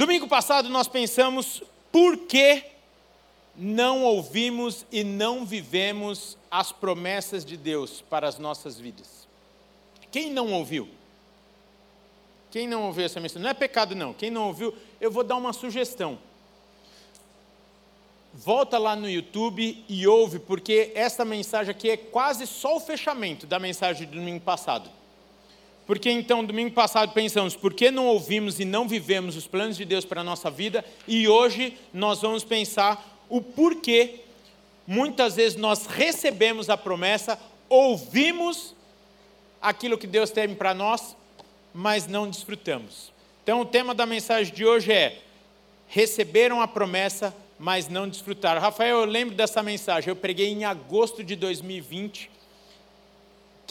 Domingo passado nós pensamos por que não ouvimos e não vivemos as promessas de Deus para as nossas vidas. Quem não ouviu? Quem não ouviu essa mensagem? Não é pecado, não. Quem não ouviu, eu vou dar uma sugestão. Volta lá no YouTube e ouve, porque essa mensagem aqui é quase só o fechamento da mensagem do domingo passado. Porque então, domingo passado, pensamos, por que não ouvimos e não vivemos os planos de Deus para a nossa vida? E hoje nós vamos pensar o porquê muitas vezes nós recebemos a promessa, ouvimos aquilo que Deus tem para nós, mas não desfrutamos. Então, o tema da mensagem de hoje é: receberam a promessa, mas não desfrutaram. Rafael, eu lembro dessa mensagem, eu preguei em agosto de 2020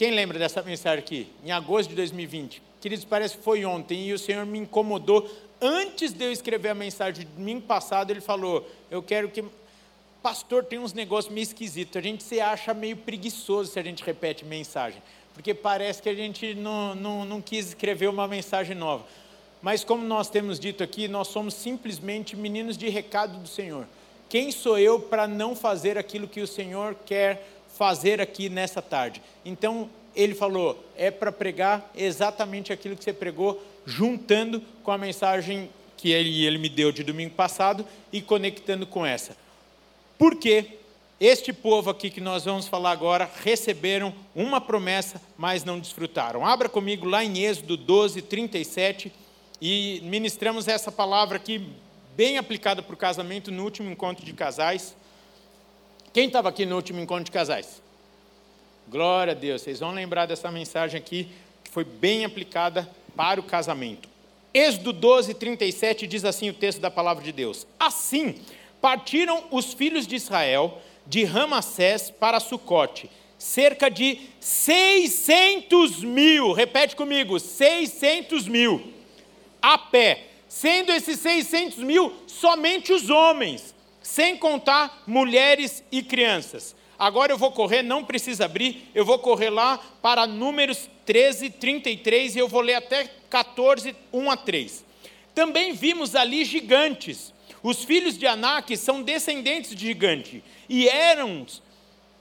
quem lembra dessa mensagem aqui? Em agosto de 2020. Queridos, parece que foi ontem e o Senhor me incomodou. Antes de eu escrever a mensagem de domingo passado, ele falou: Eu quero que. Pastor, tem uns negócios meio esquisitos. A gente se acha meio preguiçoso se a gente repete mensagem, porque parece que a gente não, não, não quis escrever uma mensagem nova. Mas, como nós temos dito aqui, nós somos simplesmente meninos de recado do Senhor. Quem sou eu para não fazer aquilo que o Senhor quer fazer aqui nessa tarde. Então, ele falou: é para pregar exatamente aquilo que você pregou, juntando com a mensagem que ele, ele me deu de domingo passado e conectando com essa. Por quê? Este povo aqui que nós vamos falar agora receberam uma promessa, mas não desfrutaram. Abra comigo lá em Êxodo 12, 37 e ministramos essa palavra aqui, bem aplicada para o casamento, no último encontro de casais. Quem estava aqui no último encontro de casais? Glória a Deus, vocês vão lembrar dessa mensagem aqui, que foi bem aplicada para o casamento. Êxodo 12, 37 diz assim o texto da palavra de Deus: Assim partiram os filhos de Israel de Ramassés para Sucote, cerca de 600 mil, repete comigo, 600 mil, a pé, sendo esses 600 mil somente os homens sem contar mulheres e crianças. Agora eu vou correr, não precisa abrir, eu vou correr lá para Números 13, 33 e eu vou ler até 14, 1 a 3. Também vimos ali gigantes. Os filhos de Anak são descendentes de gigante e éramos,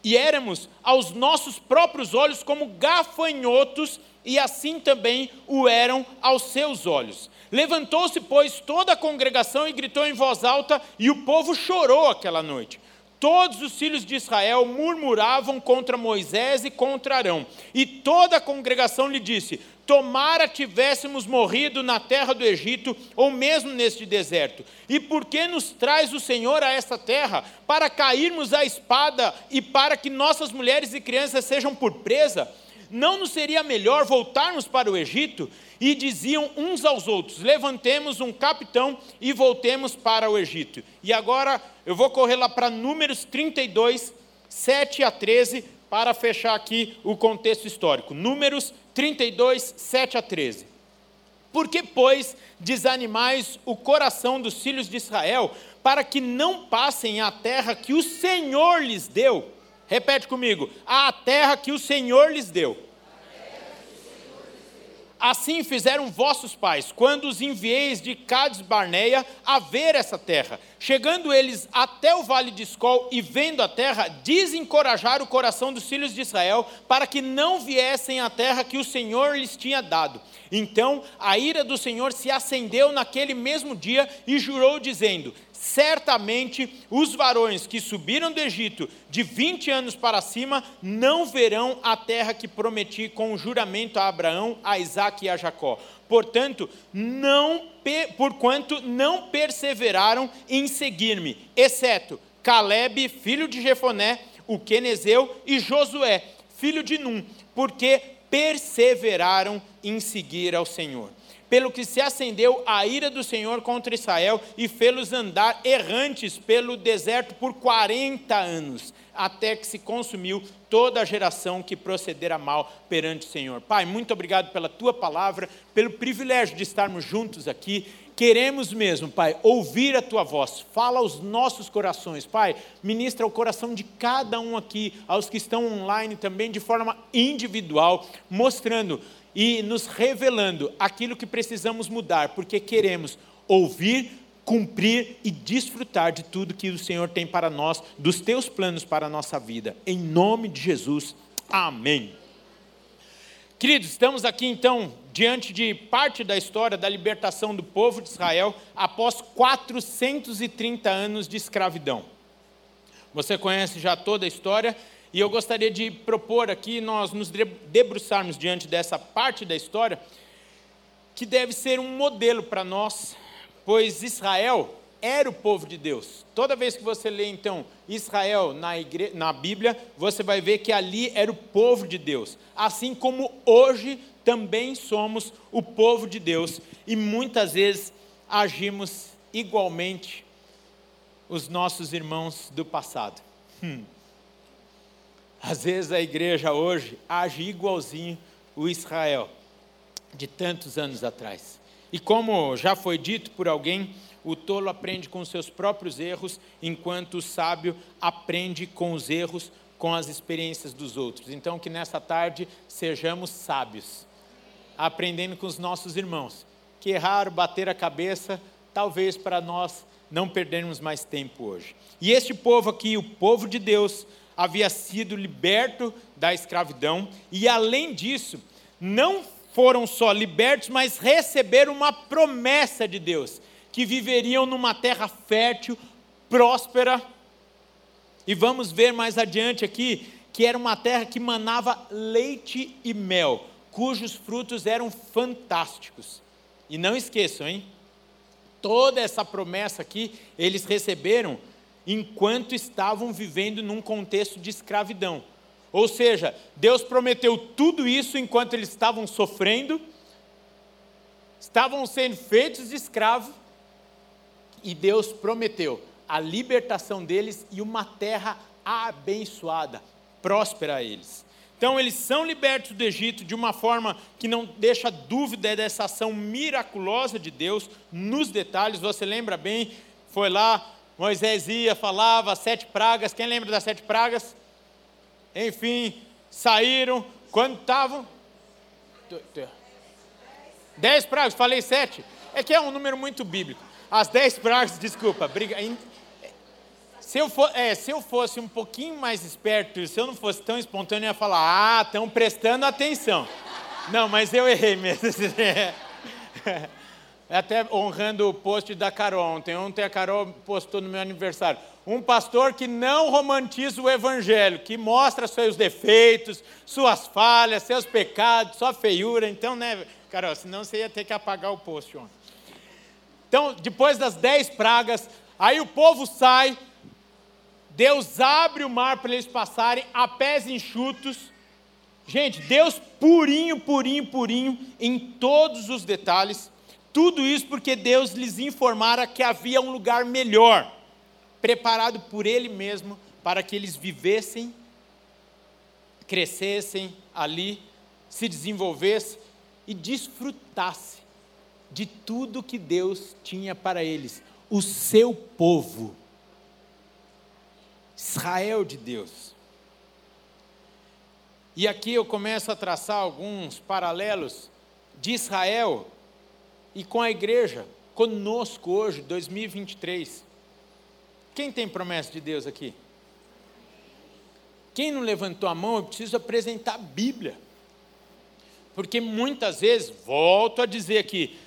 e éramos aos nossos próprios olhos como gafanhotos e assim também o eram aos seus olhos. Levantou-se, pois, toda a congregação e gritou em voz alta, e o povo chorou aquela noite. Todos os filhos de Israel murmuravam contra Moisés e contra Arão. E toda a congregação lhe disse: Tomara tivéssemos morrido na terra do Egito, ou mesmo neste deserto. E por que nos traz o Senhor a esta terra? Para cairmos à espada e para que nossas mulheres e crianças sejam por presa? Não nos seria melhor voltarmos para o Egito? E diziam uns aos outros: levantemos um capitão e voltemos para o Egito. E agora eu vou correr lá para Números 32, 7 a 13, para fechar aqui o contexto histórico. Números 32, 7 a 13. Por que, pois, desanimais o coração dos filhos de Israel, para que não passem a terra que o Senhor lhes deu? Repete comigo: a terra que o Senhor lhes deu. Assim fizeram vossos pais, quando os envieis de Cades Barneia a ver essa terra. Chegando eles até o vale de Escol e vendo a terra, desencorajaram o coração dos filhos de Israel para que não viessem à terra que o Senhor lhes tinha dado. Então a ira do Senhor se acendeu naquele mesmo dia e jurou, dizendo: certamente os varões que subiram do Egito de 20 anos para cima não verão a terra que prometi com o juramento a Abraão, a Isaac e a Jacó. Portanto, não porquanto não perseveraram em seguir-me, exceto Caleb, filho de Jefoné, o quenezeu, e Josué, filho de Num, porque perseveraram em seguir ao Senhor pelo que se acendeu a ira do Senhor contra Israel e fê-los andar errantes pelo deserto por 40 anos, até que se consumiu toda a geração que procedera mal perante o Senhor. Pai, muito obrigado pela tua palavra, pelo privilégio de estarmos juntos aqui. Queremos mesmo, Pai, ouvir a tua voz. Fala aos nossos corações, Pai. Ministra o coração de cada um aqui, aos que estão online também de forma individual, mostrando e nos revelando aquilo que precisamos mudar, porque queremos ouvir, cumprir e desfrutar de tudo que o Senhor tem para nós, dos teus planos para a nossa vida. Em nome de Jesus. Amém. Queridos, estamos aqui então diante de parte da história da libertação do povo de Israel após 430 anos de escravidão. Você conhece já toda a história e eu gostaria de propor aqui nós nos debruçarmos diante dessa parte da história que deve ser um modelo para nós pois Israel era o povo de Deus. Toda vez que você lê, então, Israel na, igre... na Bíblia, você vai ver que ali era o povo de Deus. Assim como hoje também somos o povo de Deus e muitas vezes agimos igualmente os nossos irmãos do passado. Hum. Às vezes a igreja hoje age igualzinho o Israel de tantos anos atrás. E como já foi dito por alguém, o tolo aprende com seus próprios erros, enquanto o sábio aprende com os erros, com as experiências dos outros. Então, que nessa tarde sejamos sábios, aprendendo com os nossos irmãos, que errar, bater a cabeça, talvez para nós não perdermos mais tempo hoje. E este povo aqui, o povo de Deus, havia sido liberto da escravidão, e além disso, não foram só libertos, mas receberam uma promessa de Deus, que viveriam numa terra fértil, próspera. E vamos ver mais adiante aqui que era uma terra que manava leite e mel, cujos frutos eram fantásticos. E não esqueçam, hein? Toda essa promessa aqui eles receberam enquanto estavam vivendo num contexto de escravidão. Ou seja, Deus prometeu tudo isso enquanto eles estavam sofrendo, estavam sendo feitos de escravo, e Deus prometeu a libertação deles e uma terra abençoada, próspera a eles. Então, eles são libertos do Egito de uma forma que não deixa dúvida dessa ação miraculosa de Deus, nos detalhes. Você lembra bem? Foi lá, Moisés ia, falava, sete pragas. Quem lembra das sete pragas? enfim, saíram. Quando estavam. Dez pragas, falei sete. É que é um número muito bíblico. As dez pragas, desculpa, briga. Se eu, for, é, se eu fosse um pouquinho mais esperto, se eu não fosse tão espontâneo, eu ia falar: ah, estão prestando atenção. Não, mas eu errei mesmo. Até honrando o post da Carol. Ontem, ontem a Carol postou no meu aniversário. Um pastor que não romantiza o evangelho, que mostra seus defeitos, suas falhas, seus pecados, sua feiura. Então, né, Carol, senão você ia ter que apagar o post ontem. Então, depois das dez pragas, aí o povo sai, Deus abre o mar para eles passarem a pés enxutos. Gente, Deus purinho, purinho, purinho, em todos os detalhes. Tudo isso porque Deus lhes informara que havia um lugar melhor, preparado por Ele mesmo, para que eles vivessem, crescessem ali, se desenvolvessem e desfrutassem de tudo que Deus tinha para eles, o seu povo, Israel de Deus. E aqui eu começo a traçar alguns paralelos de Israel e com a igreja, conosco hoje, 2023. Quem tem promessa de Deus aqui? Quem não levantou a mão, eu preciso apresentar a Bíblia. Porque muitas vezes, volto a dizer aqui,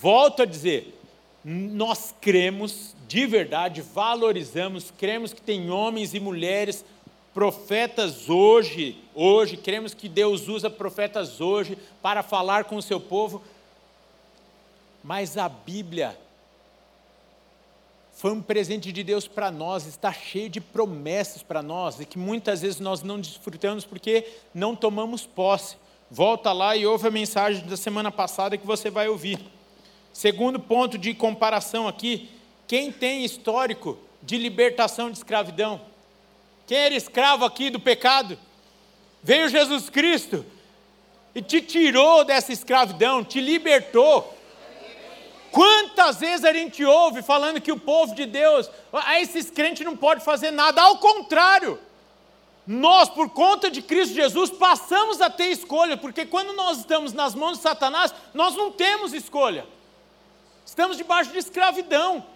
volto a dizer, nós cremos de verdade, valorizamos, cremos que tem homens e mulheres, profetas hoje, hoje, cremos que Deus usa profetas hoje para falar com o seu povo, mas a Bíblia foi um presente de Deus para nós, está cheio de promessas para nós e que muitas vezes nós não desfrutamos porque não tomamos posse. Volta lá e ouve a mensagem da semana passada que você vai ouvir. Segundo ponto de comparação aqui, quem tem histórico de libertação de escravidão? Quem era escravo aqui do pecado? Veio Jesus Cristo e te tirou dessa escravidão, te libertou. Quantas vezes a gente ouve falando que o povo de Deus, ah, esses crentes não podem fazer nada, ao contrário. Nós, por conta de Cristo Jesus, passamos a ter escolha, porque quando nós estamos nas mãos de Satanás, nós não temos escolha. Estamos debaixo de escravidão.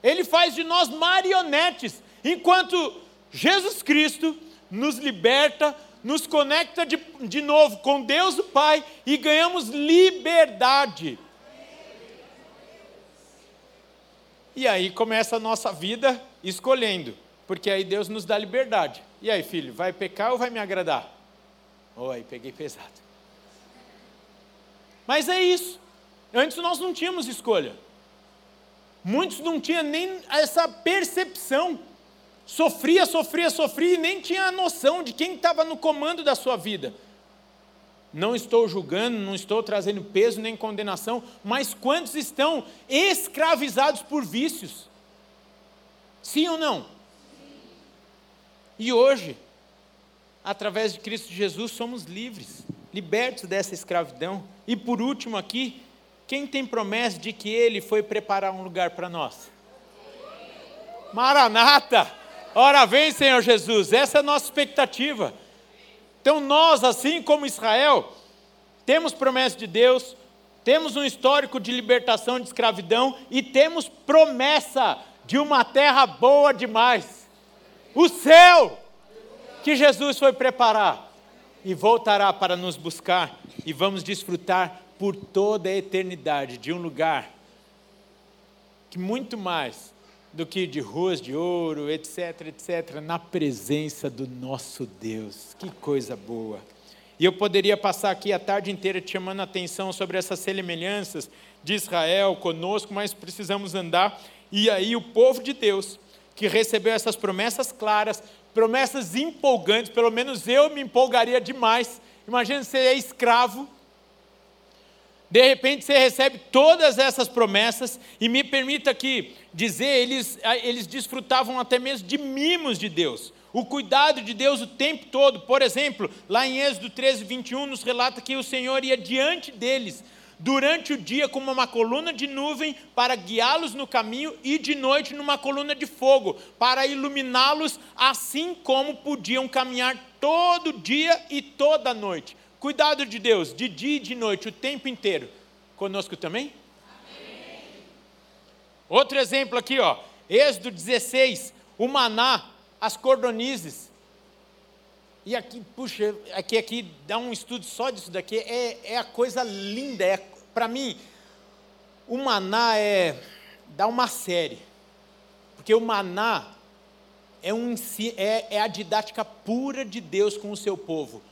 Ele faz de nós marionetes, enquanto Jesus Cristo nos liberta, nos conecta de, de novo com Deus o Pai e ganhamos liberdade. E aí começa a nossa vida escolhendo, porque aí Deus nos dá liberdade. E aí, filho, vai pecar ou vai me agradar? Oi, peguei pesado. Mas é isso. Antes nós não tínhamos escolha. Muitos não tinham nem essa percepção. Sofria, sofria, sofria e nem tinha a noção de quem estava no comando da sua vida. Não estou julgando, não estou trazendo peso nem condenação, mas quantos estão escravizados por vícios? Sim ou não? E hoje, através de Cristo Jesus, somos livres, libertos dessa escravidão. E por último aqui, quem tem promessa de que Ele foi preparar um lugar para nós? Maranata! Ora vem, Senhor Jesus, essa é a nossa expectativa. Então, nós, assim como Israel, temos promessa de Deus, temos um histórico de libertação de escravidão e temos promessa de uma terra boa demais. O céu que Jesus foi preparar e voltará para nos buscar e vamos desfrutar por toda a eternidade de um lugar que muito mais do que de ruas de ouro, etc, etc, na presença do nosso Deus. Que coisa boa. E eu poderia passar aqui a tarde inteira te chamando a atenção sobre essas semelhanças de Israel conosco, mas precisamos andar. E aí o povo de Deus, que recebeu essas promessas claras, promessas empolgantes, pelo menos eu me empolgaria demais. Imagina você é escravo, de repente você recebe todas essas promessas, e me permita aqui dizer, eles, eles desfrutavam até mesmo de mimos de Deus, o cuidado de Deus o tempo todo. Por exemplo, lá em Êxodo 13, 21, nos relata que o Senhor ia diante deles, durante o dia como uma coluna de nuvem para guiá-los no caminho e de noite numa coluna de fogo para iluminá-los, assim como podiam caminhar todo dia e toda noite. Cuidado de Deus, de dia e de noite, o tempo inteiro. Conosco também? Amém. Outro exemplo aqui, ó. Êxodo 16, o maná, as cordonizes. E aqui, puxa, aqui, aqui dá um estudo só disso daqui. É, é a coisa linda. É, Para mim, o maná é. dá uma série. Porque o maná é, um, é, é a didática pura de Deus com o seu povo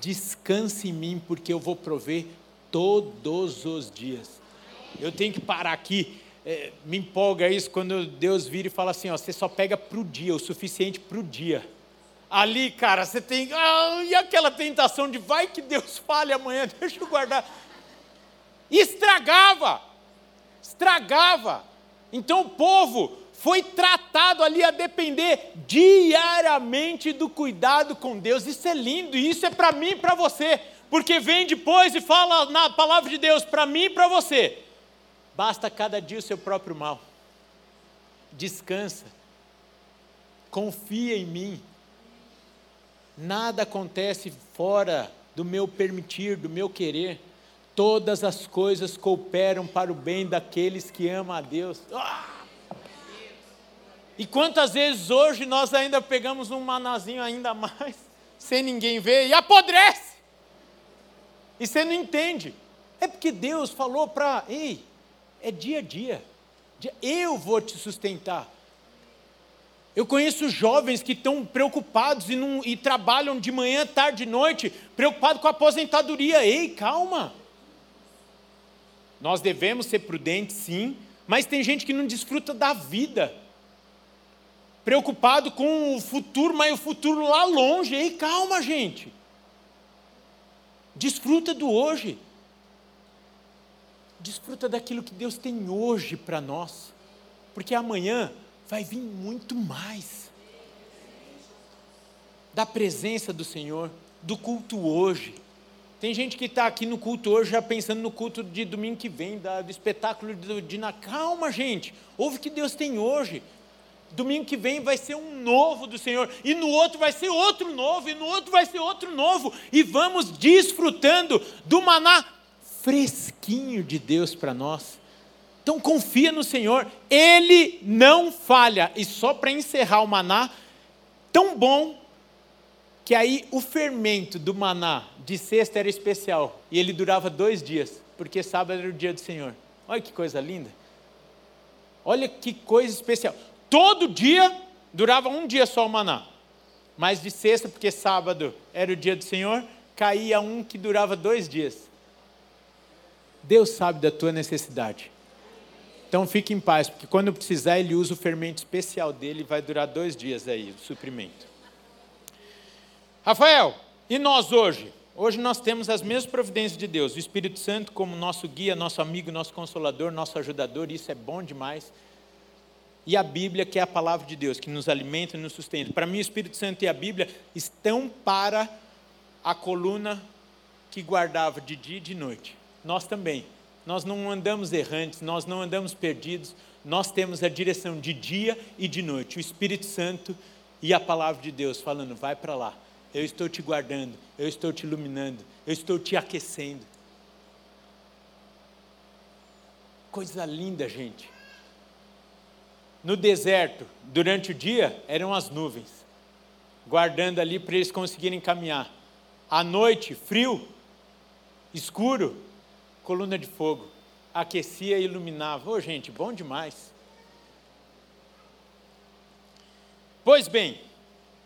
descanse em mim, porque eu vou prover todos os dias. Eu tenho que parar aqui. É, me empolga isso quando Deus vira e fala assim: ó, você só pega para o dia, o suficiente para o dia. Ali, cara, você tem. Ah, e aquela tentação de vai que Deus fale amanhã, deixa eu guardar. Estragava, estragava. Então o povo foi tratado ali a depender diariamente do cuidado com Deus. Isso é lindo, isso é para mim e para você, porque vem depois e fala na palavra de Deus para mim e para você. Basta cada dia o seu próprio mal. Descansa. Confia em mim. Nada acontece fora do meu permitir, do meu querer. Todas as coisas cooperam para o bem daqueles que amam a Deus. Ah! E quantas vezes hoje nós ainda pegamos um manazinho ainda mais, sem ninguém ver, e apodrece. E você não entende. É porque Deus falou para, ei, é dia a dia. Eu vou te sustentar. Eu conheço jovens que estão preocupados e, não, e trabalham de manhã, tarde e noite, preocupados com a aposentadoria. Ei, calma. Nós devemos ser prudentes, sim, mas tem gente que não desfruta da vida preocupado com o futuro, mas o futuro lá longe. Ei, calma, gente. Desfruta do hoje. Desfruta daquilo que Deus tem hoje para nós. Porque amanhã vai vir muito mais. Da presença do Senhor, do culto hoje. Tem gente que está aqui no culto hoje já pensando no culto de domingo que vem, da, do espetáculo de, de na calma, gente. Ouve o que Deus tem hoje domingo que vem vai ser um novo do Senhor, e no outro vai ser outro novo, e no outro vai ser outro novo, e vamos desfrutando do maná fresquinho de Deus para nós. Então confia no Senhor, Ele não falha. E só para encerrar o maná, tão bom que aí o fermento do maná de sexta era especial e ele durava dois dias, porque sábado era o dia do Senhor. Olha que coisa linda. Olha que coisa especial. Todo dia durava um dia só o maná, mas de sexta, porque sábado era o dia do Senhor, caía um que durava dois dias. Deus sabe da tua necessidade. Então fique em paz, porque quando precisar, ele usa o fermento especial dele e vai durar dois dias aí, o suprimento. Rafael, e nós hoje? Hoje nós temos as mesmas providências de Deus, o Espírito Santo como nosso guia, nosso amigo, nosso consolador, nosso ajudador, isso é bom demais. E a Bíblia, que é a palavra de Deus, que nos alimenta e nos sustenta. Para mim, o Espírito Santo e a Bíblia estão para a coluna que guardava de dia e de noite. Nós também. Nós não andamos errantes, nós não andamos perdidos, nós temos a direção de dia e de noite. O Espírito Santo e a palavra de Deus falando: vai para lá, eu estou te guardando, eu estou te iluminando, eu estou te aquecendo. Coisa linda, gente. No deserto, durante o dia, eram as nuvens, guardando ali para eles conseguirem caminhar. À noite, frio, escuro, coluna de fogo, aquecia e iluminava. Ô, oh, gente, bom demais. Pois bem,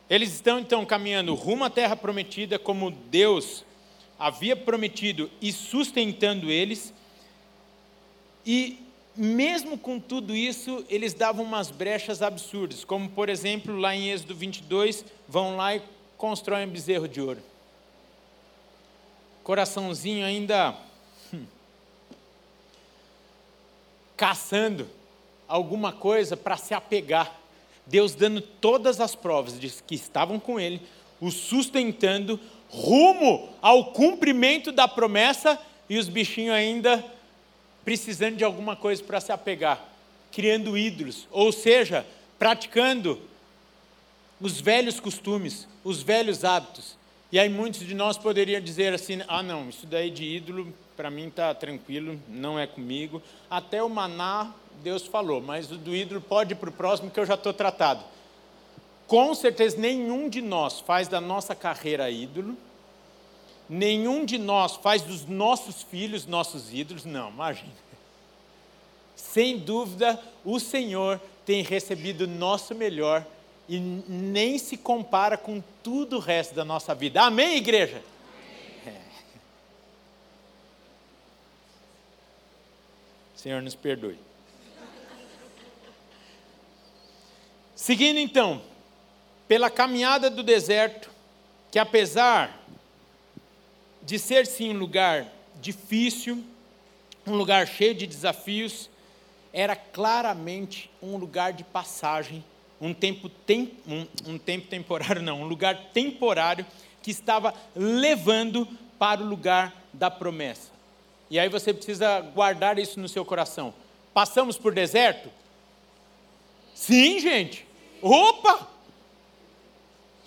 eles estão então caminhando rumo à terra prometida, como Deus havia prometido e sustentando eles. E mesmo com tudo isso, eles davam umas brechas absurdas, como por exemplo, lá em Êxodo 22, vão lá e constroem um bezerro de ouro. Coraçãozinho ainda caçando alguma coisa para se apegar. Deus dando todas as provas de que estavam com ele, o sustentando rumo ao cumprimento da promessa e os bichinhos ainda precisando de alguma coisa para se apegar, criando ídolos, ou seja, praticando os velhos costumes, os velhos hábitos. E aí muitos de nós poderiam dizer assim: ah, não, isso daí de ídolo para mim está tranquilo, não é comigo. Até o maná, Deus falou, mas o do ídolo pode ir para o próximo que eu já estou tratado. Com certeza, nenhum de nós faz da nossa carreira ídolo, nenhum de nós faz dos nossos filhos nossos ídolos, não, imagina. Sem dúvida, o Senhor tem recebido o nosso melhor e nem se compara com tudo o resto da nossa vida. Amém, igreja? Senhor nos perdoe. Seguindo então, pela caminhada do deserto, que apesar de ser sim um lugar difícil, um lugar cheio de desafios, era claramente um lugar de passagem, um tempo, tem, um, um tempo temporário, não, um lugar temporário que estava levando para o lugar da promessa. E aí você precisa guardar isso no seu coração. Passamos por deserto? Sim, gente. Opa!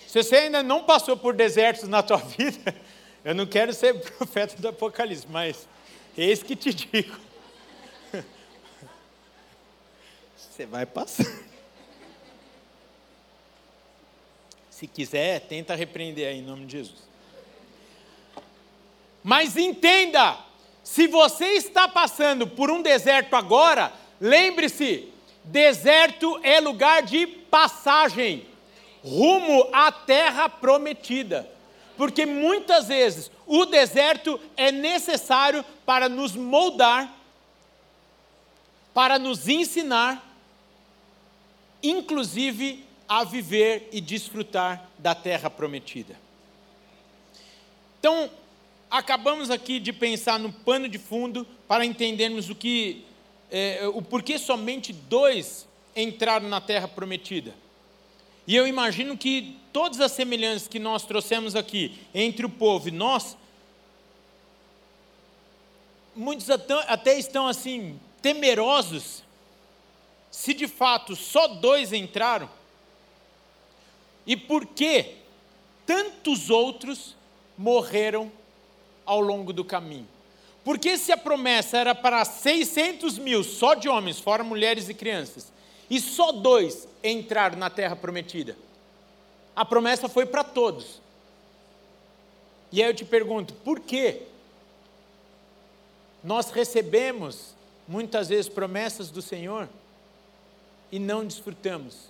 Se você ainda não passou por desertos na tua vida, eu não quero ser profeta do Apocalipse, mas eis que te digo. Você vai passar. Se quiser, tenta repreender aí em nome de Jesus. Mas entenda, se você está passando por um deserto agora, lembre-se: deserto é lugar de passagem, rumo à terra prometida. Porque muitas vezes o deserto é necessário para nos moldar, para nos ensinar, inclusive a viver e desfrutar da terra prometida. Então, acabamos aqui de pensar no pano de fundo para entendermos o que, é, o porquê somente dois entraram na Terra Prometida. E eu imagino que todas as semelhanças que nós trouxemos aqui entre o povo e nós, muitos até estão assim temerosos se de fato só dois entraram e por que tantos outros morreram ao longo do caminho. Porque se a promessa era para 600 mil só de homens, fora mulheres e crianças, e só dois entraram na terra prometida, a promessa foi para todos. E aí eu te pergunto, por que nós recebemos muitas vezes promessas do Senhor e não desfrutamos?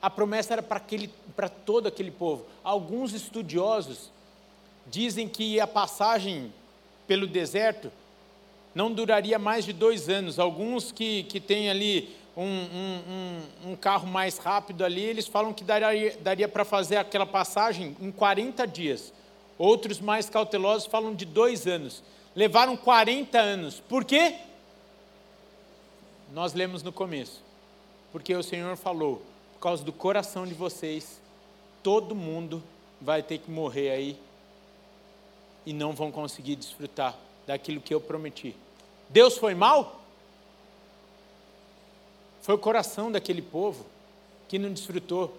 A promessa era para, todo aquele povo. Alguns estudiosos dizem que a passagem pelo deserto não duraria mais de dois anos. Alguns que, que têm ali um, um, um, um carro mais rápido ali, eles falam que daria, daria para fazer aquela passagem em 40 dias. Outros mais cautelosos falam de dois anos. Levaram 40 anos. Por quê? Nós lemos no começo. Porque o Senhor falou: por causa do coração de vocês, todo mundo vai ter que morrer aí e não vão conseguir desfrutar daquilo que eu prometi. Deus foi mal? Foi o coração daquele povo que não desfrutou.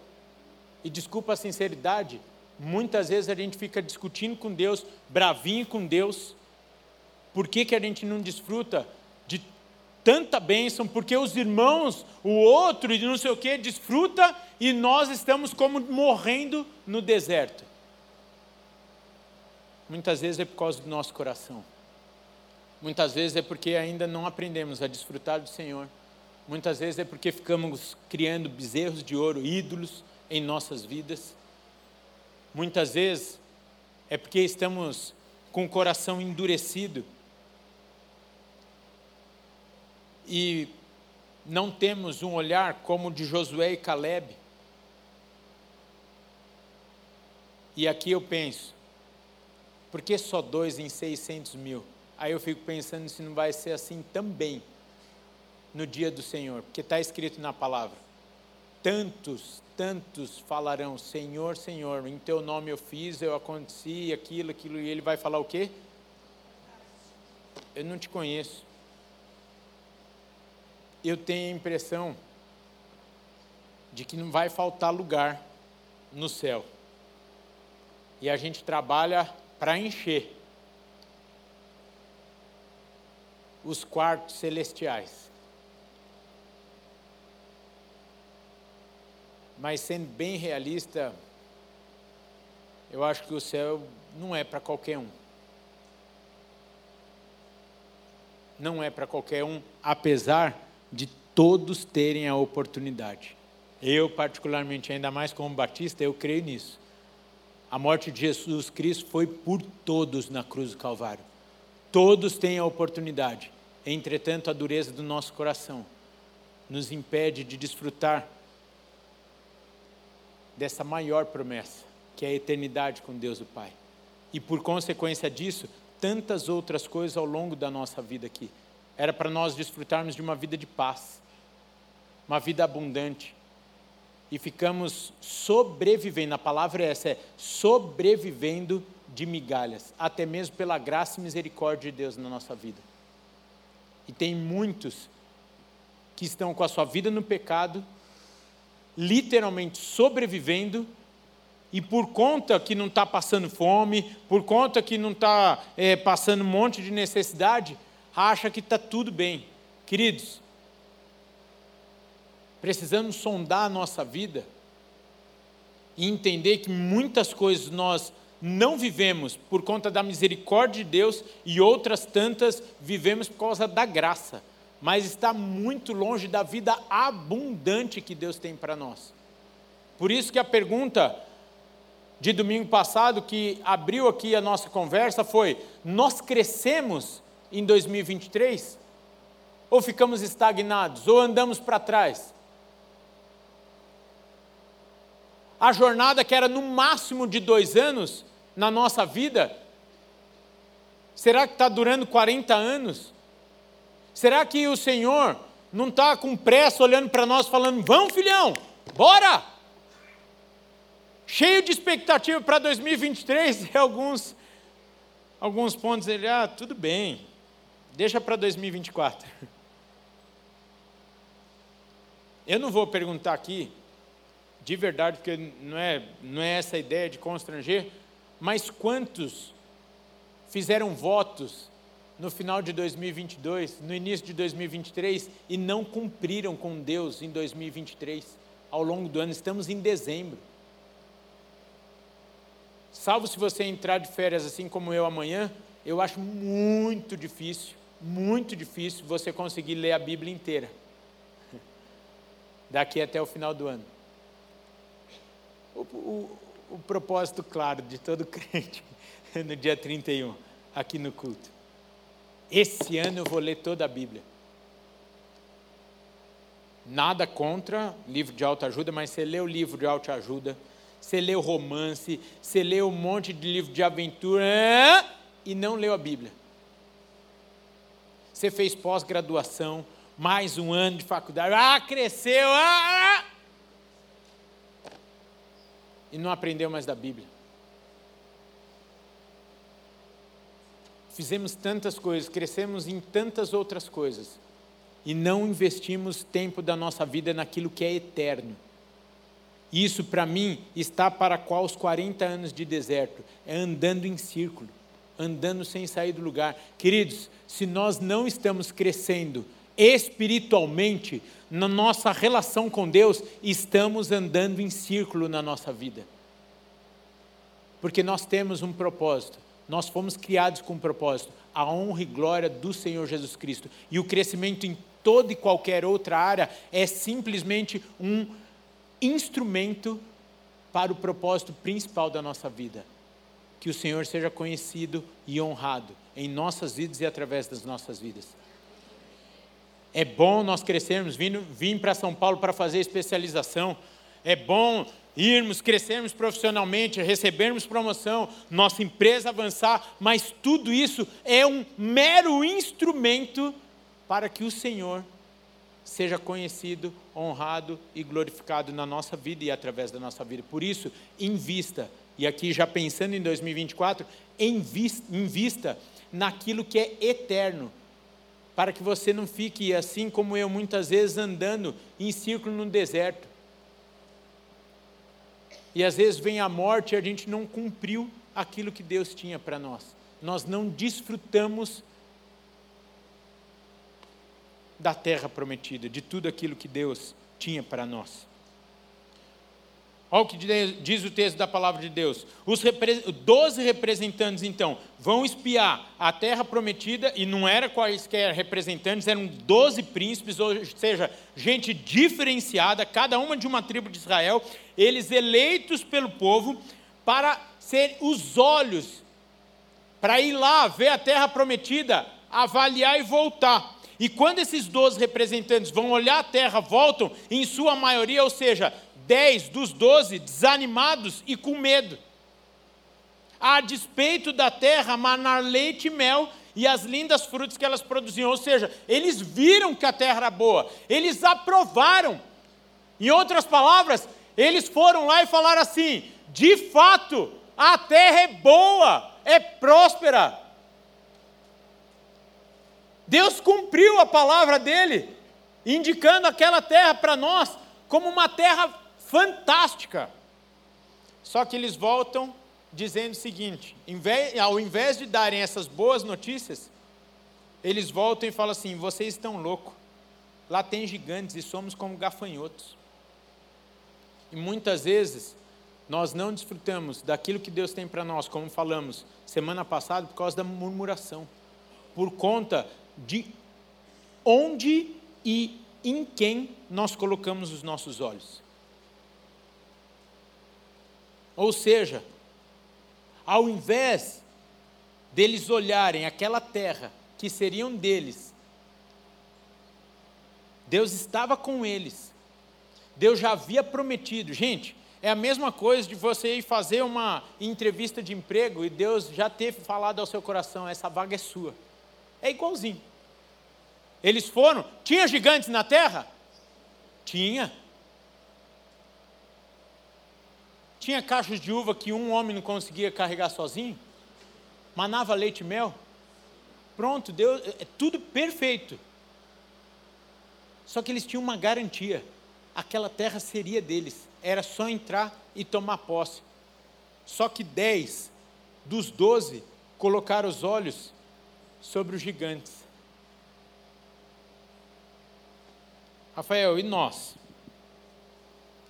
E desculpa a sinceridade, muitas vezes a gente fica discutindo com Deus, bravinho com Deus. Por que, que a gente não desfruta de tanta bênção? Porque os irmãos, o outro e não sei o que, desfruta e nós estamos como morrendo no deserto. Muitas vezes é por causa do nosso coração. Muitas vezes é porque ainda não aprendemos a desfrutar do Senhor. Muitas vezes é porque ficamos criando bezerros de ouro, ídolos em nossas vidas. Muitas vezes é porque estamos com o coração endurecido e não temos um olhar como o de Josué e Caleb. E aqui eu penso, por que só dois em 600 mil? Aí eu fico pensando se não vai ser assim também no dia do Senhor, porque está escrito na palavra: tantos, tantos falarão, Senhor, Senhor, em teu nome eu fiz, eu aconteci, aquilo, aquilo, e ele vai falar o quê? Eu não te conheço. Eu tenho a impressão de que não vai faltar lugar no céu. E a gente trabalha para encher os quartos celestiais. Mas sendo bem realista, eu acho que o céu não é para qualquer um. Não é para qualquer um, apesar de todos terem a oportunidade. Eu, particularmente, ainda mais como batista, eu creio nisso. A morte de Jesus Cristo foi por todos na cruz do Calvário. Todos têm a oportunidade. Entretanto, a dureza do nosso coração nos impede de desfrutar dessa maior promessa, que é a eternidade com Deus o Pai. E por consequência disso, tantas outras coisas ao longo da nossa vida aqui. Era para nós desfrutarmos de uma vida de paz, uma vida abundante, e ficamos sobrevivendo, a palavra é essa, é sobrevivendo de migalhas, até mesmo pela graça e misericórdia de Deus na nossa vida. E tem muitos que estão com a sua vida no pecado, literalmente sobrevivendo, e por conta que não está passando fome, por conta que não está é, passando um monte de necessidade, acha que está tudo bem. Queridos, Precisamos sondar a nossa vida e entender que muitas coisas nós não vivemos por conta da misericórdia de Deus e outras tantas vivemos por causa da graça, mas está muito longe da vida abundante que Deus tem para nós. Por isso que a pergunta de domingo passado que abriu aqui a nossa conversa foi: nós crescemos em 2023 ou ficamos estagnados ou andamos para trás? a jornada que era no máximo de dois anos na nossa vida, será que está durando 40 anos? Será que o Senhor não está com pressa olhando para nós falando, vamos filhão, bora! Cheio de expectativa para 2023 e alguns, alguns pontos ele, ah, tudo bem, deixa para 2024. Eu não vou perguntar aqui de verdade, porque não é, não é essa ideia de constranger, mas quantos fizeram votos no final de 2022, no início de 2023 e não cumpriram com Deus em 2023, ao longo do ano, estamos em dezembro. Salvo se você entrar de férias assim como eu amanhã, eu acho muito difícil, muito difícil você conseguir ler a Bíblia inteira. Daqui até o final do ano. O, o, o propósito claro de todo crente no dia 31, aqui no culto. Esse ano eu vou ler toda a Bíblia. Nada contra livro de autoajuda, mas você lê o livro de autoajuda, você leu romance, você leu um monte de livro de aventura e não leu a Bíblia. Você fez pós-graduação, mais um ano de faculdade, ah, cresceu, ah, ah, e não aprendeu mais da Bíblia. Fizemos tantas coisas, crescemos em tantas outras coisas, e não investimos tempo da nossa vida naquilo que é eterno. Isso para mim está para qual os 40 anos de deserto, é andando em círculo, andando sem sair do lugar. Queridos, se nós não estamos crescendo espiritualmente, na nossa relação com Deus, estamos andando em círculo na nossa vida. Porque nós temos um propósito, nós fomos criados com um propósito, a honra e glória do Senhor Jesus Cristo. E o crescimento em toda e qualquer outra área é simplesmente um instrumento para o propósito principal da nossa vida. Que o Senhor seja conhecido e honrado em nossas vidas e através das nossas vidas. É bom nós crescermos, vim, vim para São Paulo para fazer especialização. É bom irmos, crescermos profissionalmente, recebermos promoção, nossa empresa avançar, mas tudo isso é um mero instrumento para que o Senhor seja conhecido, honrado e glorificado na nossa vida e através da nossa vida. Por isso, invista, e aqui já pensando em 2024, invista, invista naquilo que é eterno, para que você não fique assim como eu, muitas vezes andando em círculo no deserto. E às vezes vem a morte e a gente não cumpriu aquilo que Deus tinha para nós. Nós não desfrutamos da terra prometida, de tudo aquilo que Deus tinha para nós. Olha o que diz o texto da palavra de Deus. Os doze representantes, então, vão espiar a terra prometida, e não eram quaisquer representantes, eram doze príncipes, ou seja, gente diferenciada, cada uma de uma tribo de Israel, eles eleitos pelo povo para ser os olhos, para ir lá ver a terra prometida, avaliar e voltar. E quando esses 12 representantes vão olhar a terra, voltam, em sua maioria, ou seja, 10 dos 12 desanimados e com medo. A despeito da terra manar leite e mel e as lindas frutas que elas produziam. Ou seja, eles viram que a terra era boa, eles aprovaram. Em outras palavras, eles foram lá e falaram assim: de fato, a terra é boa, é próspera, Deus cumpriu a palavra dele, indicando aquela terra para nós como uma terra fantástica. Só que eles voltam dizendo o seguinte: ao invés de darem essas boas notícias, eles voltam e falam assim: vocês estão loucos, lá tem gigantes e somos como gafanhotos. E muitas vezes nós não desfrutamos daquilo que Deus tem para nós, como falamos semana passada, por causa da murmuração, por conta de onde e em quem nós colocamos os nossos olhos. Ou seja, ao invés deles olharem aquela terra que seriam deles, Deus estava com eles. Deus já havia prometido. Gente, é a mesma coisa de você ir fazer uma entrevista de emprego e Deus já ter falado ao seu coração: essa vaga é sua. É igualzinho. Eles foram. Tinha gigantes na terra? Tinha. Tinha cachos de uva que um homem não conseguia carregar sozinho? Manava leite e mel? Pronto, Deus, é, é tudo perfeito. Só que eles tinham uma garantia: aquela terra seria deles, era só entrar e tomar posse. Só que dez dos doze colocaram os olhos sobre os gigantes. Rafael, e nós?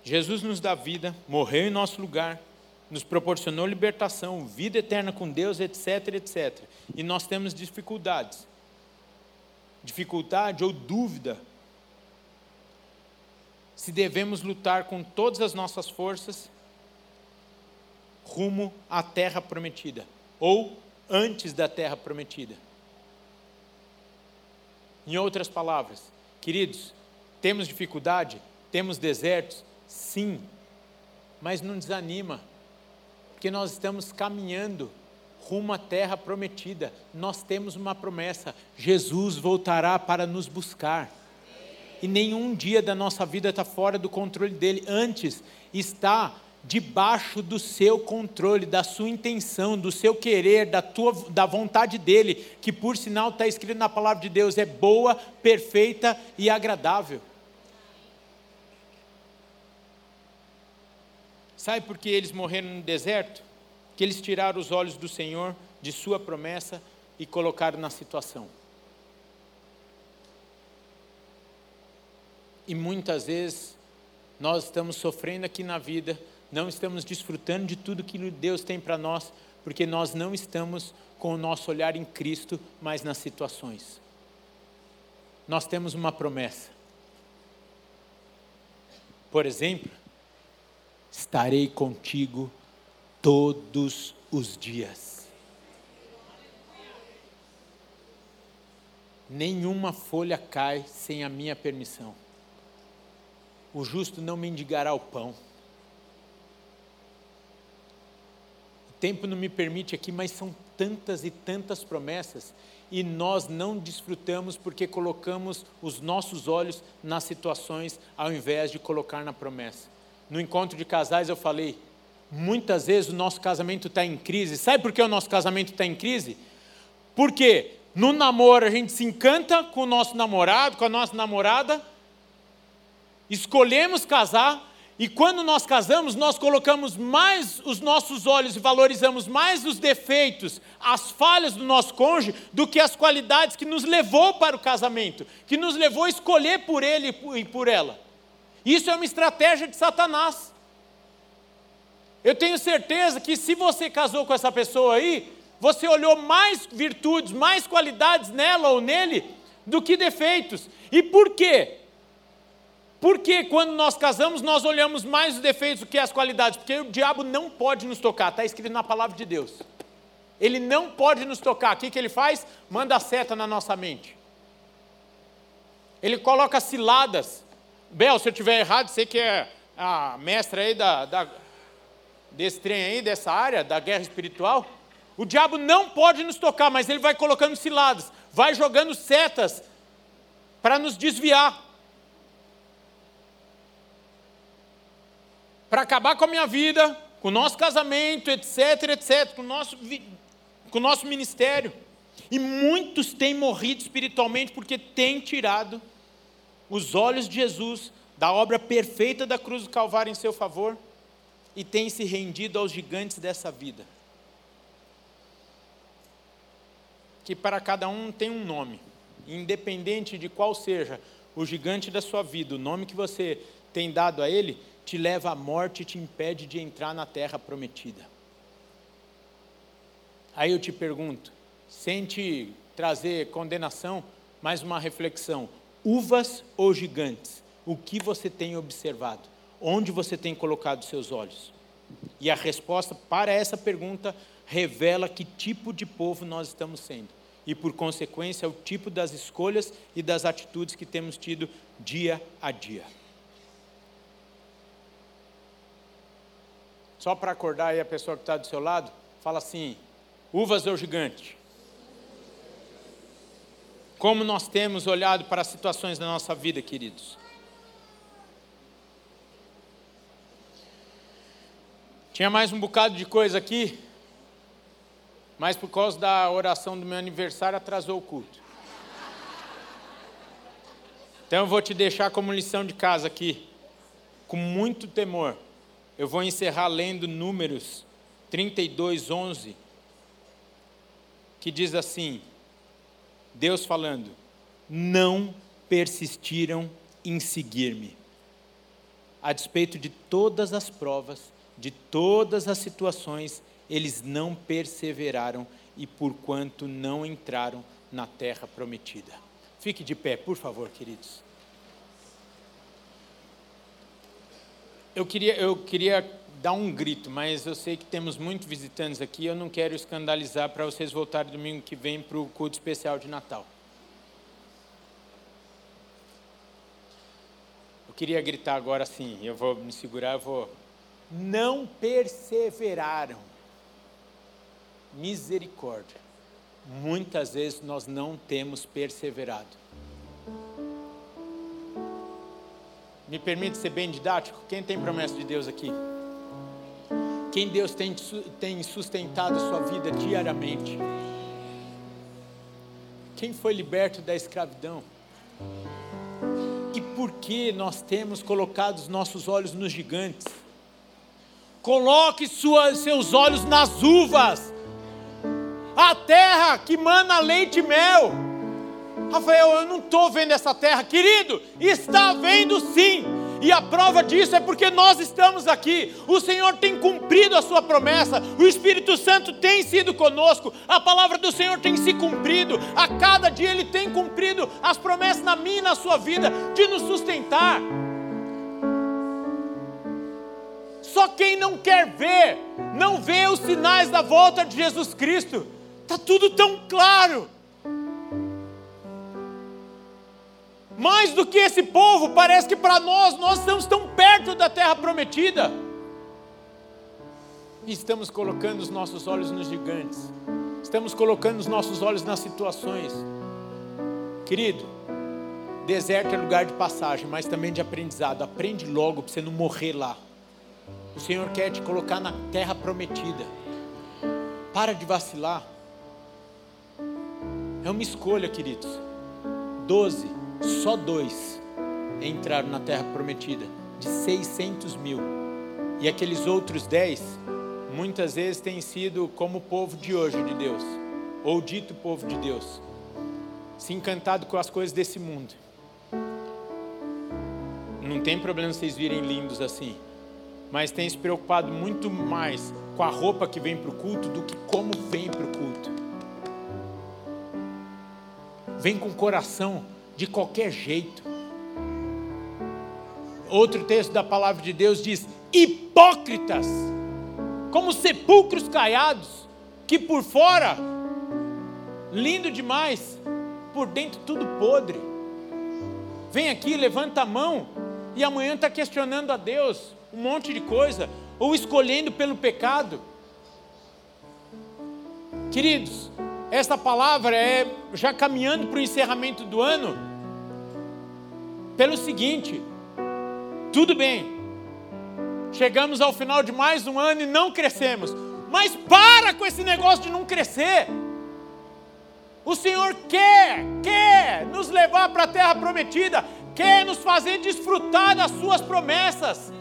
Jesus nos dá vida, morreu em nosso lugar, nos proporcionou libertação, vida eterna com Deus, etc, etc. E nós temos dificuldades. Dificuldade ou dúvida se devemos lutar com todas as nossas forças rumo à terra prometida ou antes da terra prometida. Em outras palavras, queridos, temos dificuldade, temos desertos, sim, mas não desanima, porque nós estamos caminhando rumo à terra prometida. Nós temos uma promessa: Jesus voltará para nos buscar. E nenhum dia da nossa vida está fora do controle dele. Antes, está debaixo do seu controle, da sua intenção, do seu querer, da, tua, da vontade dele, que por sinal está escrito na palavra de Deus, é boa, perfeita e agradável. Sabe por que eles morreram no deserto? Que eles tiraram os olhos do Senhor, de Sua promessa, e colocaram na situação. E muitas vezes nós estamos sofrendo aqui na vida, não estamos desfrutando de tudo que Deus tem para nós, porque nós não estamos com o nosso olhar em Cristo, mas nas situações. Nós temos uma promessa. Por exemplo, estarei contigo todos os dias. Nenhuma folha cai sem a minha permissão. O justo não mendigará o pão. O tempo não me permite aqui, mas são tantas e tantas promessas e nós não desfrutamos porque colocamos os nossos olhos nas situações ao invés de colocar na promessa no encontro de casais eu falei, muitas vezes o nosso casamento está em crise. Sabe por que o nosso casamento está em crise? Porque no namoro a gente se encanta com o nosso namorado, com a nossa namorada, escolhemos casar, e quando nós casamos, nós colocamos mais os nossos olhos e valorizamos mais os defeitos, as falhas do nosso cônjuge, do que as qualidades que nos levou para o casamento, que nos levou a escolher por ele e por ela. Isso é uma estratégia de Satanás. Eu tenho certeza que se você casou com essa pessoa aí, você olhou mais virtudes, mais qualidades nela ou nele do que defeitos. E por quê? Porque quando nós casamos, nós olhamos mais os defeitos do que as qualidades, porque o diabo não pode nos tocar, está escrito na palavra de Deus. Ele não pode nos tocar. O que, que ele faz? Manda seta na nossa mente. Ele coloca ciladas Bel, se eu estiver errado, você que é a mestra aí da, da, desse trem aí, dessa área, da guerra espiritual. O diabo não pode nos tocar, mas ele vai colocando ciladas, vai jogando setas para nos desviar. Para acabar com a minha vida, com o nosso casamento, etc, etc, com o nosso, com o nosso ministério. E muitos têm morrido espiritualmente porque têm tirado os olhos de Jesus da obra perfeita da cruz do Calvário em seu favor e tem se rendido aos gigantes dessa vida. Que para cada um tem um nome, independente de qual seja o gigante da sua vida, o nome que você tem dado a ele, te leva à morte e te impede de entrar na terra prometida. Aí eu te pergunto, sem te trazer condenação, mais uma reflexão: uvas ou gigantes? O que você tem observado? Onde você tem colocado seus olhos? E a resposta para essa pergunta revela que tipo de povo nós estamos sendo. E, por consequência, o tipo das escolhas e das atitudes que temos tido dia a dia. Só para acordar aí a pessoa que está do seu lado, fala assim: uvas ou gigante? Como nós temos olhado para as situações da nossa vida, queridos? Tinha mais um bocado de coisa aqui, mas por causa da oração do meu aniversário atrasou o culto. Então eu vou te deixar como lição de casa aqui, com muito temor. Eu vou encerrar lendo Números 32, 11, que diz assim: Deus falando: não persistiram em seguir-me. A despeito de todas as provas, de todas as situações, eles não perseveraram e porquanto não entraram na terra prometida. Fique de pé, por favor, queridos. Eu queria, eu queria dar um grito, mas eu sei que temos muitos visitantes aqui, eu não quero escandalizar para vocês voltarem domingo que vem para o culto especial de Natal. Eu queria gritar agora assim, eu vou me segurar, eu vou. Não perseveraram. Misericórdia. Muitas vezes nós não temos perseverado. Me permite ser bem didático? Quem tem promessa de Deus aqui? Quem Deus tem, tem sustentado sua vida diariamente? Quem foi liberto da escravidão? E por que nós temos colocado os nossos olhos nos gigantes? Coloque seus olhos nas uvas, a terra que mana leite e mel. Rafael, eu não estou vendo essa terra, querido, está vendo sim. E a prova disso é porque nós estamos aqui. O Senhor tem cumprido a sua promessa. O Espírito Santo tem sido conosco. A palavra do Senhor tem se cumprido. A cada dia Ele tem cumprido as promessas na minha e na sua vida de nos sustentar. Só quem não quer ver, não vê os sinais da volta de Jesus Cristo. Está tudo tão claro. Mais do que esse povo, parece que para nós, nós estamos tão perto da terra prometida. E estamos colocando os nossos olhos nos gigantes, estamos colocando os nossos olhos nas situações. Querido, deserto é lugar de passagem, mas também de aprendizado. Aprende logo para você não morrer lá. O Senhor quer te colocar na terra prometida. Para de vacilar. É uma escolha, queridos. Doze só dois entraram na terra prometida, de 600 mil. E aqueles outros dez, muitas vezes têm sido como o povo de hoje de Deus, ou dito povo de Deus, se encantado com as coisas desse mundo. Não tem problema vocês virem lindos assim, mas tem se preocupado muito mais com a roupa que vem para o culto do que como vem para o culto. Vem com o coração de qualquer jeito. Outro texto da palavra de Deus diz: hipócritas, como sepulcros caiados, que por fora, lindo demais, por dentro tudo podre. Vem aqui, levanta a mão, e amanhã está questionando a Deus um monte de coisa, ou escolhendo pelo pecado. Queridos, esta palavra é já caminhando para o encerramento do ano, pelo seguinte: tudo bem, chegamos ao final de mais um ano e não crescemos, mas para com esse negócio de não crescer. O Senhor quer, quer nos levar para a terra prometida, quer nos fazer desfrutar das Suas promessas.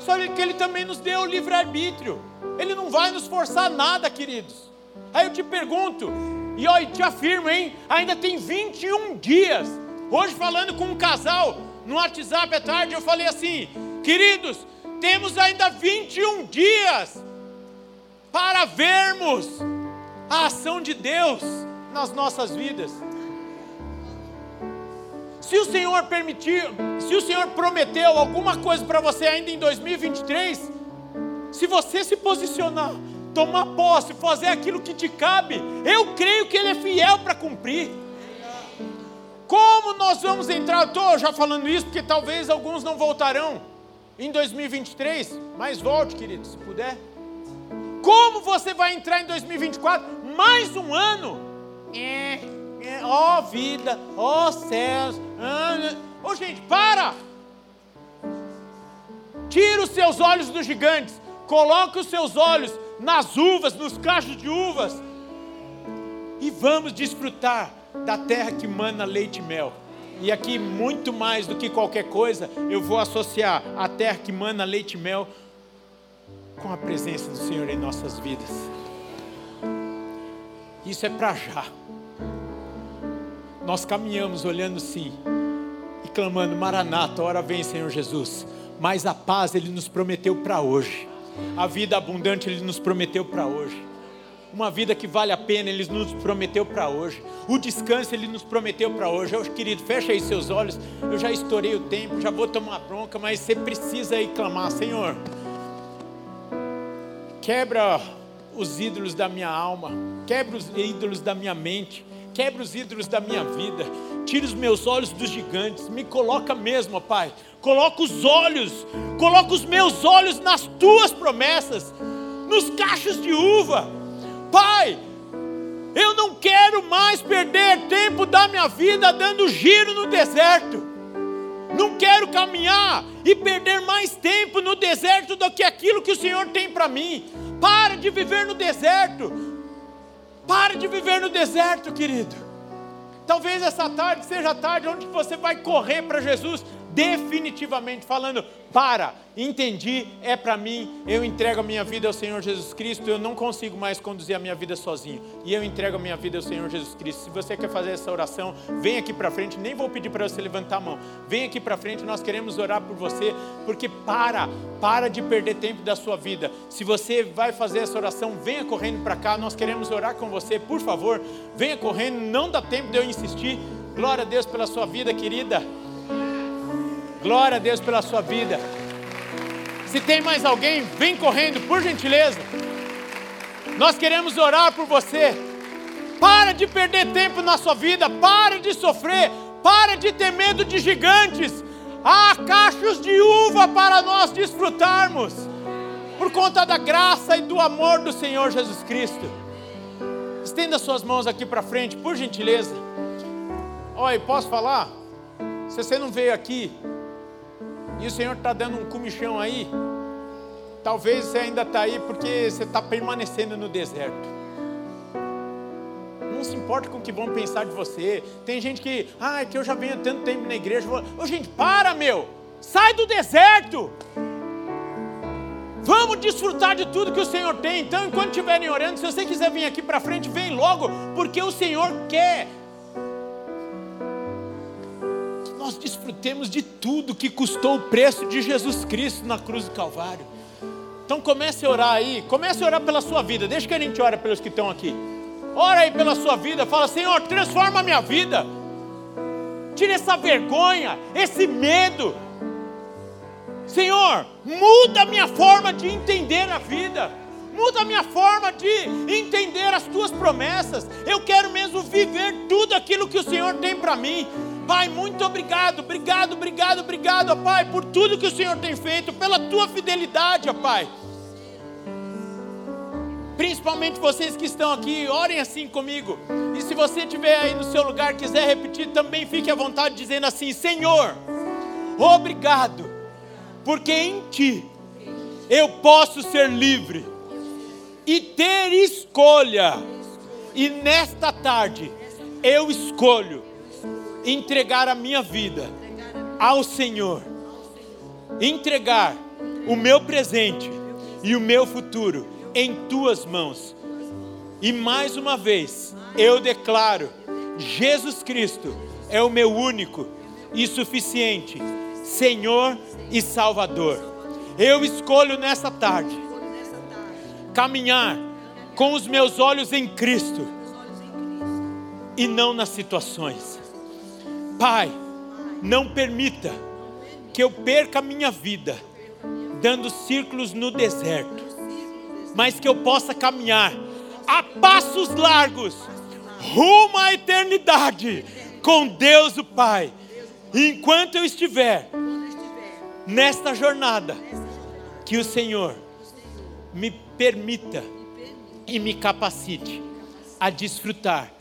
Só que Ele também nos deu o livre-arbítrio, Ele não vai nos forçar nada, queridos. Aí eu te pergunto, e olha, te afirmo, hein? Ainda tem 21 dias. Hoje, falando com um casal no WhatsApp à tarde, eu falei assim: queridos, temos ainda 21 dias para vermos a ação de Deus nas nossas vidas. Se o Senhor permitir, se o Senhor prometeu alguma coisa para você ainda em 2023, se você se posicionar tomar posse, fazer aquilo que te cabe, eu creio que Ele é fiel para cumprir. Como nós vamos entrar? Estou já falando isso porque talvez alguns não voltarão em 2023, mas volte, querido, se puder. Como você vai entrar em 2024? Mais um ano? É, é, ó vida, ó céus. Ah, ô oh, gente, para! Tira os seus olhos dos gigantes, coloque os seus olhos nas uvas, nos cachos de uvas, e vamos desfrutar da terra que mana leite e mel. E aqui, muito mais do que qualquer coisa, eu vou associar a terra que mana leite e mel com a presença do Senhor em nossas vidas. Isso é para já. nós caminhamos olhando sim e clamando: Maranata, hora vem, Senhor Jesus. Mas a paz Ele nos prometeu para hoje, a vida abundante Ele nos prometeu para hoje uma vida que vale a pena, Ele nos prometeu para hoje. O descanso Ele nos prometeu para hoje. Eu, querido, fecha aí seus olhos. Eu já estourei o tempo, já vou tomar bronca, mas você precisa aí clamar, Senhor. Quebra os ídolos da minha alma, quebra os ídolos da minha mente, quebra os ídolos da minha vida, tira os meus olhos dos gigantes, me coloca mesmo, Pai. Coloca os olhos, coloca os meus olhos nas tuas promessas, nos cachos de uva Pai, eu não quero mais perder tempo da minha vida dando giro no deserto. Não quero caminhar e perder mais tempo no deserto do que aquilo que o Senhor tem para mim. Para de viver no deserto. Para de viver no deserto, querido. Talvez essa tarde seja a tarde onde você vai correr para Jesus definitivamente falando: para, entendi, é para mim, eu entrego a minha vida ao Senhor Jesus Cristo, eu não consigo mais conduzir a minha vida sozinho, e eu entrego a minha vida ao Senhor Jesus Cristo. Se você quer fazer essa oração, vem aqui para frente, nem vou pedir para você levantar a mão, vem aqui para frente, nós queremos orar por você, porque para, para de perder tempo da sua vida. Se você vai fazer essa oração, venha correndo para cá, nós queremos orar com você, por favor, venha correndo, não dá tempo de eu insistir. Glória a Deus pela sua vida, querida. Glória a Deus pela sua vida. Se tem mais alguém, vem correndo, por gentileza. Nós queremos orar por você. Para de perder tempo na sua vida, para de sofrer, para de ter medo de gigantes. Há cachos de uva para nós desfrutarmos, por conta da graça e do amor do Senhor Jesus Cristo. Estenda suas mãos aqui para frente, por gentileza. Oi, posso falar? Se você não veio aqui, e o Senhor está dando um comichão aí, talvez você ainda está aí porque você está permanecendo no deserto. Não se importa com o que vão pensar de você. Tem gente que, ah, é que eu já venho tanto tempo na igreja. Ô, gente, para, meu! Sai do deserto! Vamos desfrutar de tudo que o Senhor tem. Então, enquanto estiverem orando, se você quiser vir aqui para frente, vem logo, porque o Senhor quer nós desfrutemos de tudo que custou o preço de Jesus Cristo na cruz do Calvário. Então comece a orar aí, comece a orar pela sua vida. Deixa que a gente ore pelos que estão aqui. Ora aí pela sua vida, fala: Senhor, transforma a minha vida. Tira essa vergonha, esse medo. Senhor, muda a minha forma de entender a vida. Muda a minha forma de entender as tuas promessas. Eu quero mesmo viver tudo aquilo que o Senhor tem para mim. Pai, muito obrigado, obrigado, obrigado, obrigado, ó Pai, por tudo que o Senhor tem feito, pela tua fidelidade, ó Pai. Principalmente vocês que estão aqui, orem assim comigo. E se você estiver aí no seu lugar, quiser repetir, também fique à vontade dizendo assim: Senhor, obrigado, porque em Ti eu posso ser livre e ter escolha. E nesta tarde eu escolho entregar a minha vida ao Senhor, entregar o meu presente e o meu futuro em tuas mãos. E mais uma vez, eu declaro: Jesus Cristo é o meu único e suficiente Senhor e Salvador. Eu escolho nessa tarde caminhar com os meus olhos em Cristo e não nas situações. Pai, não permita que eu perca a minha vida dando círculos no deserto, mas que eu possa caminhar a passos largos rumo à eternidade com Deus o Pai. enquanto eu estiver nesta jornada, que o Senhor me permita e me capacite a desfrutar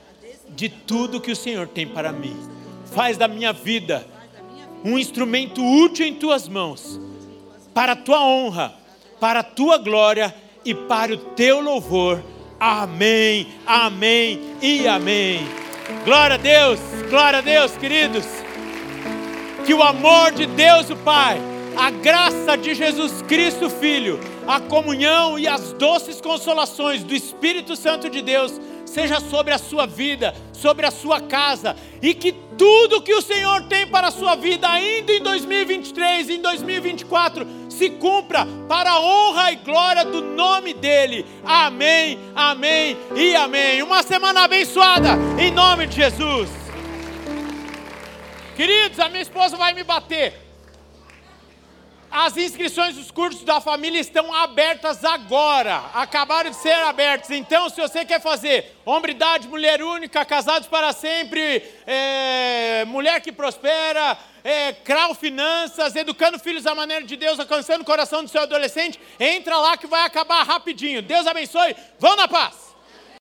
de tudo que o Senhor tem para mim faz da minha vida um instrumento útil em tuas mãos, para a tua honra, para a tua glória e para o teu louvor. Amém, amém e amém. Glória a Deus, glória a Deus, queridos. Que o amor de Deus, o Pai, a graça de Jesus Cristo, Filho, a comunhão e as doces consolações do Espírito Santo de Deus seja sobre a sua vida, sobre a sua casa, e que tudo que o Senhor tem para a sua vida, ainda em 2023 e em 2024, se cumpra para a honra e glória do nome dEle. Amém, amém e amém. Uma semana abençoada, em nome de Jesus. Queridos, a minha esposa vai me bater. As inscrições dos cursos da família estão abertas agora, acabaram de ser abertas. Então, se você quer fazer hombridade, mulher única, casados para sempre, é, mulher que prospera, é, Crau Finanças, educando filhos à maneira de Deus, alcançando o coração do seu adolescente, entra lá que vai acabar rapidinho. Deus abençoe, vão na paz!